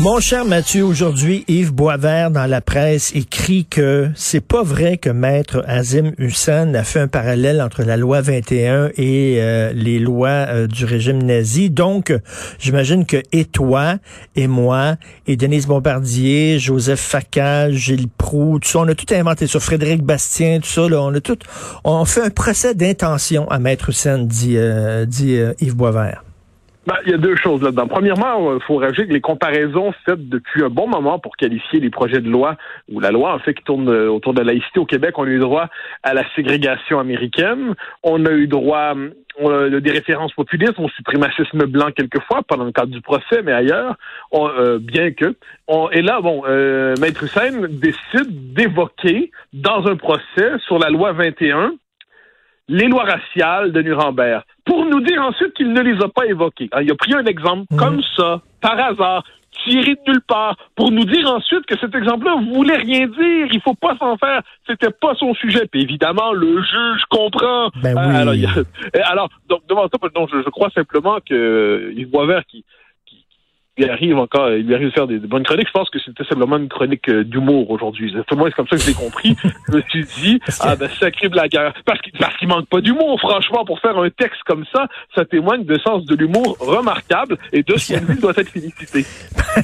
Mon cher Mathieu, aujourd'hui, Yves Boisvert dans la presse écrit que c'est pas vrai que Maître Azim Hussein a fait un parallèle entre la loi 21 et euh, les lois euh, du régime nazi. Donc, j'imagine que et toi, et moi, et Denise Bombardier, Joseph Facal, Gilles Proux, tout ça, on a tout inventé sur Frédéric Bastien, tout ça, là, on a tout, on fait un procès d'intention à Maître Hussein, dit, euh, dit Yves Boisvert. Ben, il y a deux choses là-dedans. Premièrement, il faut rajouter que les comparaisons faites depuis un bon moment pour qualifier les projets de loi, ou la loi en fait qui tourne euh, autour de la laïcité au Québec, on a eu droit à la ségrégation américaine, on a eu droit on a des références populistes, on suprémacisme blanc quelquefois pendant le cadre du procès, mais ailleurs, on, euh, bien que. On, et là, bon, euh, Maître Hussein décide d'évoquer dans un procès sur la loi 21 les lois raciales de Nuremberg, pour nous dire ensuite qu'il ne les a pas évoquées. il a pris un exemple mhm. comme ça, par hasard, tiré de nulle part, pour nous dire ensuite que cet exemple-là voulait rien dire, il faut pas s'en faire, c'était pas son sujet. Puis évidemment, le juge comprend. Ben oui. alors, donc, devant ça, donc, je, je crois simplement que Yves Boisvert, qui, il arrive encore, il lui arrive de faire des, bonnes chroniques. Je pense que c'était simplement une chronique euh, d'humour aujourd'hui. Tout le c'est comme ça que je l'ai compris. je me suis dit, ah ben sacré blagueur. Parce qu'il parce qu'il manque pas d'humour, franchement, pour faire un texte comme ça, ça témoigne de sens de l'humour remarquable et de ce qu'il doit être félicité.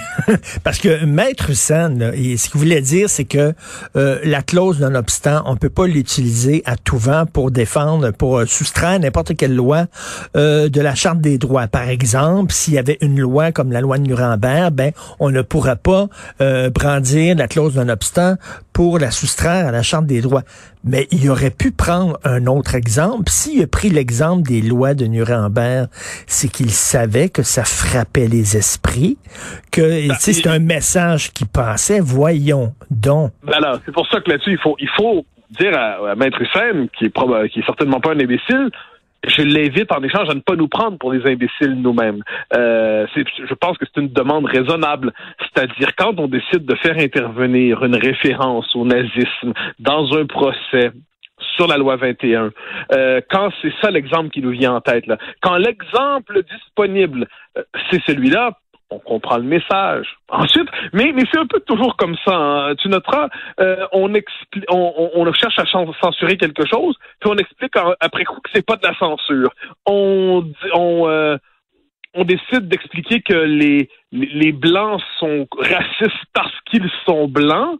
parce que Maître Sen, ce qu'il voulait dire, c'est que euh, la clause d'un obstant, on peut pas l'utiliser à tout vent pour défendre, pour euh, soustraire n'importe quelle loi de la Charte des droits. Par exemple, s'il y avait une loi comme la loi Nuremberg, ben, on ne pourra pas euh, brandir la clause d'un obstant pour la soustraire à la Charte des droits. Mais il aurait pu prendre un autre exemple. S'il a pris l'exemple des lois de Nuremberg, c'est qu'il savait que ça frappait les esprits, que ben, c'est un message qui passait. Voyons donc. Voilà, c'est pour ça que là-dessus, il faut, il faut dire à, Maître Hussein, qui est, qui est certainement pas un imbécile, je l'invite en échange à ne pas nous prendre pour des imbéciles nous-mêmes. Euh, je pense que c'est une demande raisonnable. C'est-à-dire quand on décide de faire intervenir une référence au nazisme dans un procès sur la loi 21, euh, quand c'est ça l'exemple qui nous vient en tête, là, quand l'exemple disponible, euh, c'est celui-là, on comprend le message. Ensuite, mais, mais c'est un peu toujours comme ça. Hein. Tu noteras, euh, on, on, on, cherche à censurer quelque chose, puis on explique après coup que c'est pas de la censure. On, on, euh, on décide d'expliquer que les, les blancs sont racistes parce qu'ils sont blancs.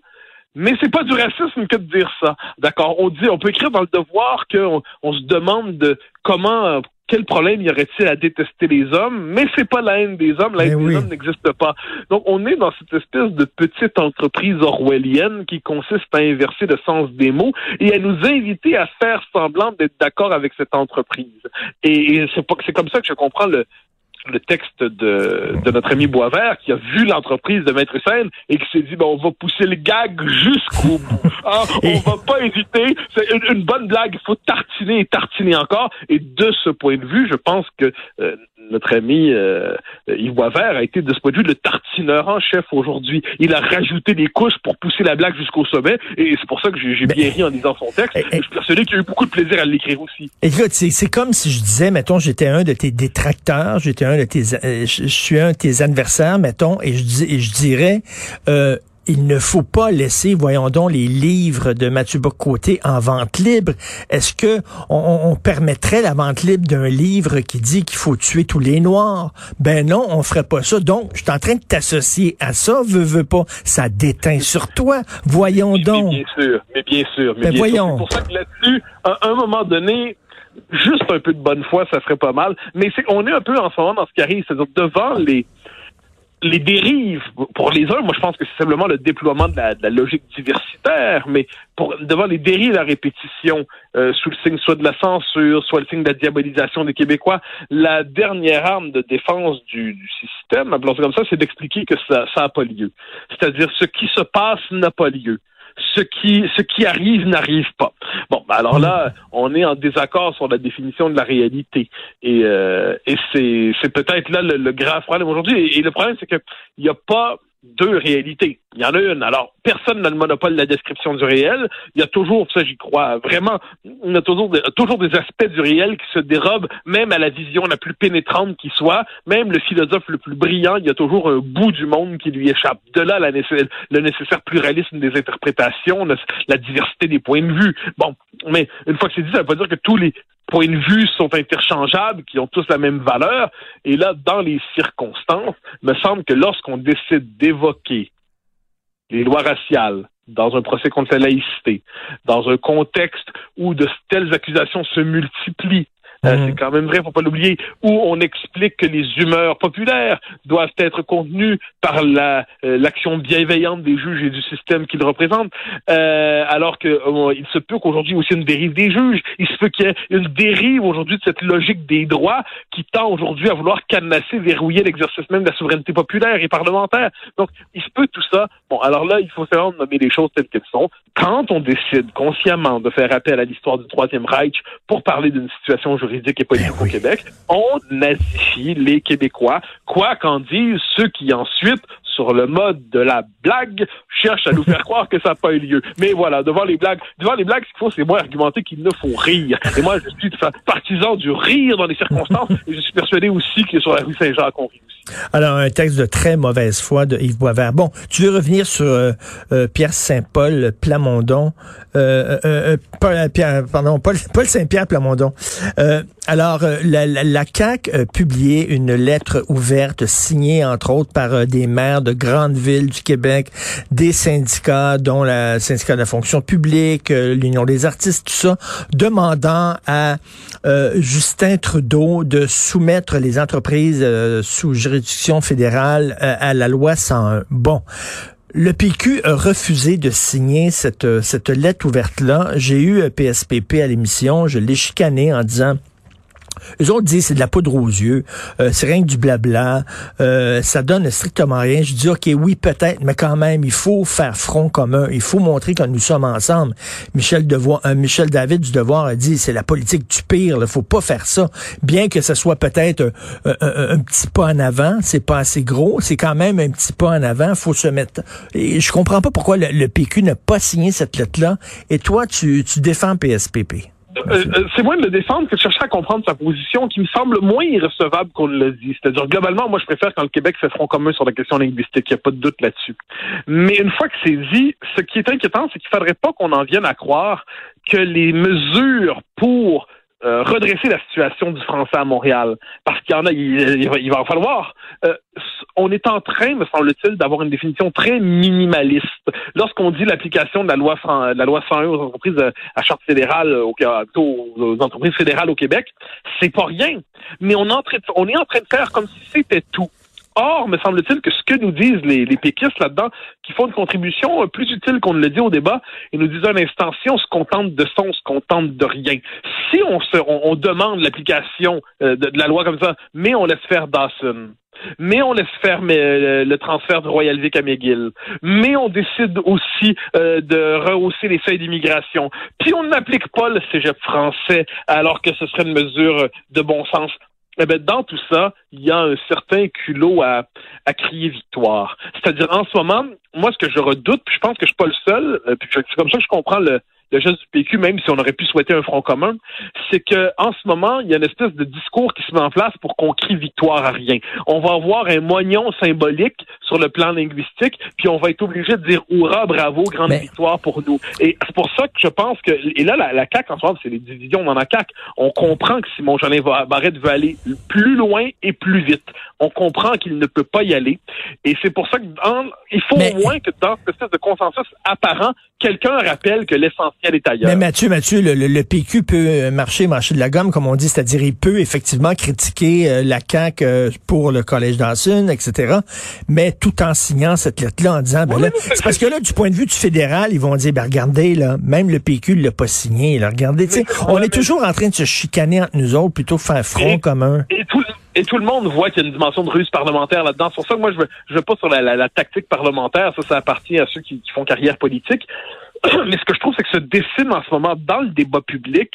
Mais c'est pas du racisme que de dire ça. D'accord? On dit, on peut écrire dans le devoir qu'on on se demande de comment quel problème y aurait-il à détester les hommes, mais c'est pas la haine des hommes, la haine des hommes n'existe pas. Donc on est dans cette espèce de petite entreprise orwellienne qui consiste à inverser le sens des mots et à nous inviter à faire semblant d'être d'accord avec cette entreprise. Et, et c'est comme ça que je comprends le, le texte de, de notre ami Boisvert qui a vu l'entreprise de Maître Seine et qui s'est dit ben, on va pousser le gag jusqu'au bout. Ah, on va pas hésiter. C'est une, bonne blague. Il faut tartiner et tartiner encore. Et de ce point de vue, je pense que euh, notre ami euh, Yves Boisvert a été de ce point de vue le tartineur en chef aujourd'hui. Il a rajouté des couches pour pousser la blague jusqu'au sommet et c'est pour ça que j'ai bien ri en lisant son texte. Et, je suis persuadé qu'il a eu beaucoup de plaisir à l'écrire aussi. Écoute, c'est comme si je disais, mettons, j'étais un de tes détracteurs, j'étais un de tes, euh, je, suis un de tes adversaires, mettons, et je, et je dirais, euh, il ne faut pas laisser, voyons donc, les livres de Mathieu Bocoté en vente libre. Est-ce que on, permettrait la vente libre d'un livre qui dit qu'il faut tuer tous les Noirs? Ben non, on ferait pas ça. Donc, je suis en train de t'associer à ça, veux, veux pas. Ça déteint sur toi. Voyons donc. bien sûr, mais bien sûr. Mais ben voyons. C'est pour ça que là-dessus, à un moment donné, juste un peu de bonne foi, ça serait pas mal. Mais c'est, on est un peu en ce moment dans ce qui arrive, c'est-à-dire devant les les dérives, pour les uns, moi je pense que c'est simplement le déploiement de la, logique diversitaire, mais pour devant les dérives à répétition, euh, sous le signe soit de la censure, soit le signe de la diabolisation des Québécois, la dernière arme de défense du, système, appelons ça comme ça, c'est d'expliquer que ça n'a pas lieu. C'est-à-dire ce qui se passe n'a pas lieu ce qui ce qui arrive n'arrive pas. Bon, ben alors là, on est en désaccord sur la définition de la réalité, et, euh, et c'est c'est peut-être là le, le grave problème aujourd'hui. Et, le problème, c'est que il n'y a pas deux réalités. Il y en a une. Alors, personne n'a le monopole de la description du réel. Il y a toujours, ça j'y crois vraiment, il y a toujours, toujours des aspects du réel qui se dérobent, même à la vision la plus pénétrante qui soit. Même le philosophe le plus brillant, il y a toujours un bout du monde qui lui échappe. De là, la le nécessaire pluralisme des interprétations, la diversité des points de vue. Bon, mais une fois que c'est dit, ça veut pas dire que tous les points de vue sont interchangeables, qui ont tous la même valeur. Et là, dans les circonstances, me semble que lorsqu'on décide d'évoquer les lois raciales dans un procès contre la laïcité, dans un contexte où de telles accusations se multiplient, euh, mhm. c'est quand même vrai, faut pas l'oublier, où on explique que les humeurs populaires doivent être contenues par la euh, l'action bienveillante des juges et du système qu'ils représentent, euh, alors que il se peut qu'aujourd'hui aussi une dérive des juges, il se peut qu'il y ait une dérive aujourd'hui de cette logique des droits qui tend aujourd'hui à vouloir canasser, verrouiller l'exercice même de la souveraineté populaire et parlementaire. Donc, il se peut tout ça. Bon, alors là, il faut savoir nommer les choses telles qu'elles sont. Quand on décide consciemment de faire appel à l'histoire du Troisième Reich pour parler d'une situation juridique et politique ben au Québec, on nazifie les Québécois, quoi qu'en disent ceux qui ensuite sur le mode de la blague, cherchent à nous faire croire que ça n'a pas eu lieu. Mais voilà, devant les blagues, devant les blagues, ce qu'il faut, c'est moi argumenter qu'il ne faut rire. Et moi, je suis partisan du rire dans les circonstances, et je suis persuadé aussi que sur la rue Saint-Jacques, on rit aussi. Alors, un texte de très mauvaise foi de Yves Boisvert. Bon, tu veux revenir sur euh, euh, Pierre Saint-Paul Plamondon, euh, euh, Pierre, pardon, Paul, Saint-Pierre Plamondon. alors, la, la, la, CAQ a publié une lettre ouverte signée, entre autres, par des maires de grandes villes du Québec, des syndicats, dont la syndicat de la fonction publique, l'Union des artistes, tout ça, demandant à Justin Trudeau de soumettre les entreprises sous juridiction fédérale euh, à la loi 101. Bon. Le PQ a refusé de signer cette, euh, cette lettre ouverte-là. J'ai eu PSPP euh, à l'émission, je l'ai chicané en disant eux autres disent c'est de la poudre aux yeux, euh, c'est rien que du blabla, euh, ça donne strictement rien. Je dis ok oui peut-être, mais quand même il faut faire front commun, il faut montrer que nous sommes ensemble. Michel Devoir, euh, Michel David du Devoir a dit c'est la politique du pire, il faut pas faire ça. Bien que ce soit peut-être un, petit pas en avant, c'est pas assez gros, c'est quand même un petit pas en avant. Faut se mettre. Et je comprends pas pourquoi le, PQ n'a pas signé cette lettre là. Et toi tu, tu défends PSPP. Euh, euh, c'est moins de le défendre que de chercher à comprendre sa position qui me semble moins irrecevable qu'on le dit. C'est-à-dire, globalement, moi, je préfère quand le Québec fait front commun sur la question linguistique. Il n'y a pas de doute là-dessus. Mais une fois que c'est dit, ce qui est inquiétant, c'est qu'il ne faudrait pas qu'on en vienne à croire que les mesures pour euh, redresser la situation du français à Montréal. Parce qu'il y en a, il, va en falloir. Euh, on est en train, me semble-t-il, d'avoir une définition très minimaliste. Lorsqu'on dit l'application de la loi de la loi 101 aux entreprises euh, à charte fédérale, aux, aux entreprises fédérales au Québec, c'est pas rien. Mais on est en train de faire comme si c'était tout. Or, me semble-t-il que ce que nous disent les, les péquistes là-dedans, qui font une contribution euh, plus utile qu'on ne le dit au débat, ils nous disent un instant, si on se contente de ça, on se contente de rien. Si on, se, on, demande l'application euh, de, la loi comme ça, mais on laisse faire Dawson, mais on laisse faire euh, le transfert de Royal Vic à McGill, mais on décide aussi de rehausser les seuils d'immigration, puis on n'applique pas le cégep français alors que ce serait une mesure de bon sens. Eh bien, dans tout ça, il y a un certain culot à, à crier victoire. C'est-à-dire, en ce moment, moi, ce que je redoute, puis je pense que je suis pas le seul, euh, puis c'est comme ça que je comprends le, le geste du PQ, même si on aurait pu souhaiter un front commun, c'est que en ce moment, il y a une espèce de discours qui se met en place pour qu'on crie victoire à rien. On va avoir un moignon symbolique sur le plan linguistique, puis on va être obligé de dire hurrah, bravo, grande victoire pour nous. Et c'est pour ça que je pense que et là la, la CAC en ce moment, c'est les divisions dans la CAC. On comprend que Simon Jolin Barrette veut aller plus loin et plus vite. On comprend qu'il ne peut pas y aller, et c'est pour ça qu'il faut au moins que dans cette espèce de consensus apparent, quelqu'un rappelle que l'essentiel l'essentiel est ailleurs. Mais Mathieu, Mathieu, le, le, PQ peut marcher, marcher de la gomme, comme on dit, c'est-à-dire il peut effectivement critiquer euh, la CAQ euh, pour le Collège d'Anson, etc., mais tout en signant cette lettre-là en disant, ben là, c'est parce que là, du point de vue du fédéral, ils vont dire, ben regardez, là, même le PQ ne l'a pas signé, là, regardez, on est toujours en train de se chicaner entre nous autres, plutôt faire front commun. Et tout, et tout le monde voit qu'il y a une dimension de ruse parlementaire là-dedans. C'est pour ça que moi, je veux, je veux pas sur la, la, tactique parlementaire. Ça, ça appartient à ceux qui, qui font carrière politique. Mais ce que je trouve, c'est que se dessine en ce moment dans le débat public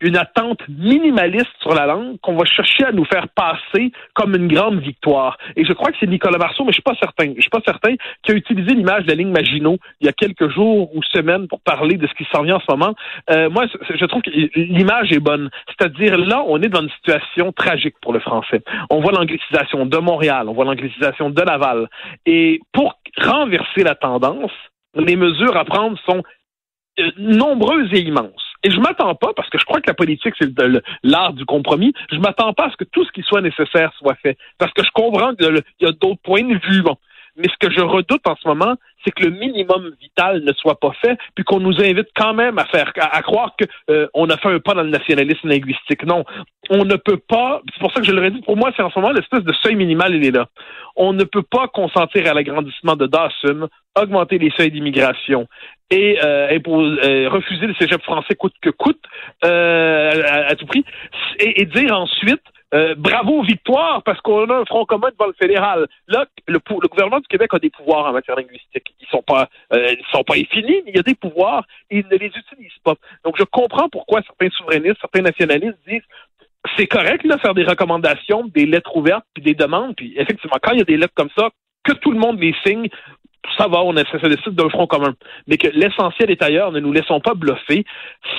une attente minimaliste sur la langue qu'on va chercher à nous faire passer comme une grande victoire. Et je crois que c'est Nicolas Marceau, mais je suis pas certain. Je suis pas certain qui a utilisé l'image de la ligne Maginot il y a quelques jours ou semaines pour parler de ce qui s'en vient en ce moment. Euh, moi, je trouve que l'image est bonne. C'est-à-dire là, on est dans une situation tragique pour le français. On voit l'anglicisation de Montréal, on voit l'anglicisation de Laval. Et pour renverser la tendance, les mesures à prendre sont euh, nombreuses et immenses. Et je m'attends pas, parce que je crois que la politique, c'est l'art du compromis, je m'attends pas à ce que tout ce qui soit nécessaire soit fait. Parce que je comprends qu'il y a d'autres points de vue. Mais ce que je redoute en ce moment, c'est que le minimum vital ne soit pas fait, puis qu'on nous invite quand même à faire, à, croire que euh, on a fait un pas dans le nationalisme linguistique. Non, on ne peut pas. C'est pour ça que je l'aurais dit. Pour moi, c'est en ce moment l'espèce de seuil minimal, il est là. On ne peut pas consentir à l'agrandissement de Dawson, augmenter les seuils d'immigration et euh, euh, refuser le cégep français coûte que coûte à, tout prix, et dire ensuite euh, bravo victoire parce qu'on a un front commun devant le fédéral. Là, le, gouvernement du Québec a des pouvoirs en matière linguistique. Ils sont pas, euh, ils sont pas infinis, mais il y a des pouvoirs et ils ne les utilisent pas. Donc, je comprends pourquoi certains souverainistes, certains nationalistes disent c'est correct de faire des recommandations, des lettres ouvertes, puis des demandes. Puis effectivement, quand il y a des lettres comme ça, que tout le monde les signe, ça va, on essaie, ça décide d'un front commun. Mais que l'essentiel est ailleurs, ne nous laissons pas bluffer.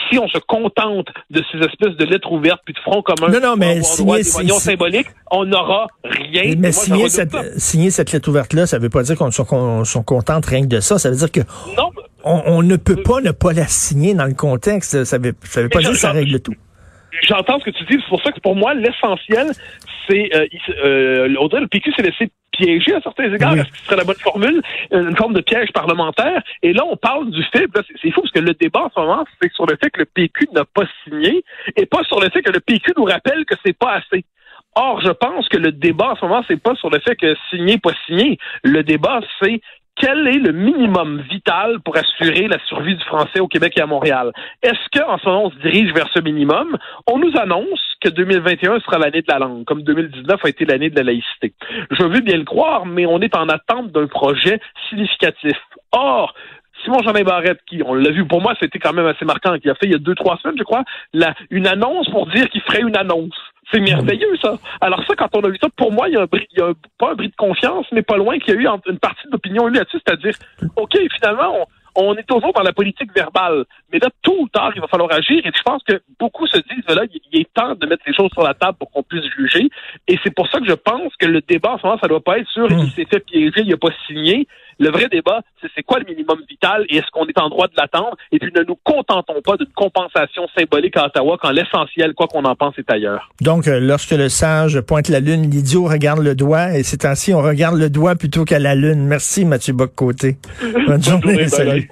Si on se contente de ces espèces de lettres ouvertes puis de fronts communs, non, non, mais signer, symboliques, on n'aura rien. Mais signer, cette, signer cette lettre ouverte-là, ça veut pas dire qu'on soit contente rien que de ça. Ça veut dire que non, on, ne peut pas ne pas la signer dans le contexte. Ça veut, ça veut pas dire que ça règle tout. J'entends ce que tu dis. C'est pour ça que pour moi, l'essentiel, c'est euh, euh, le PQ s'est laissé à certains égards. Est-ce que ce serait la bonne formule? Une forme de piège parlementaire. Et là, on parle du fait, c'est fou parce que le débat en ce moment, c'est sur le fait que le PQ n'a pas signé et pas sur le fait que le PQ nous rappelle que c'est pas assez. Or, je pense que le débat en ce moment, c'est pas sur le fait que signer, pas signer. Le débat, c'est quel est le minimum vital pour assurer la survie du français au Québec et à Montréal? Est-ce qu'en ce moment, on se dirige vers ce minimum? On nous annonce que 2021 sera l'année de la langue, comme 2019 a été l'année de la laïcité. Je veux bien le croire, mais on est en attente d'un projet significatif. Or, Simon Jean Barrette, qui, on l'a vu, pour moi, c'était quand même assez marquant, qui a fait il y a deux, trois semaines, je crois, une annonce pour dire qu'il ferait une annonce. C'est merveilleux, ça. Alors ça, quand on a vu ça, pour moi, il y a, un bris, il y a pas un bris de confiance, mais pas loin qu'il y a eu une partie de l'opinion là-dessus, c'est-à-dire, OK, finalement, on, on est toujours dans la politique verbale. Mais là, tôt ou tard, il va falloir agir. Et je pense que beaucoup se disent, là, il est temps de mettre les choses sur la table pour qu'on puisse juger. Et c'est pour ça que je pense que le débat en ce moment, ça doit pas être sur hmm. il s'est fait piéger, il n'a pas signé. Le vrai débat, c'est c'est quoi le minimum vital et est-ce qu'on est en droit de l'attendre? Et puis ne nous contentons pas d'une compensation symbolique à Ottawa quand l'essentiel, quoi qu'on en pense, est ailleurs. Donc, euh, lorsque le sage pointe la lune, l'idiot regarde le doigt et c'est ainsi, on regarde le doigt plutôt qu'à la lune. Merci, Mathieu Bock-Côté. Bonne journée. salut.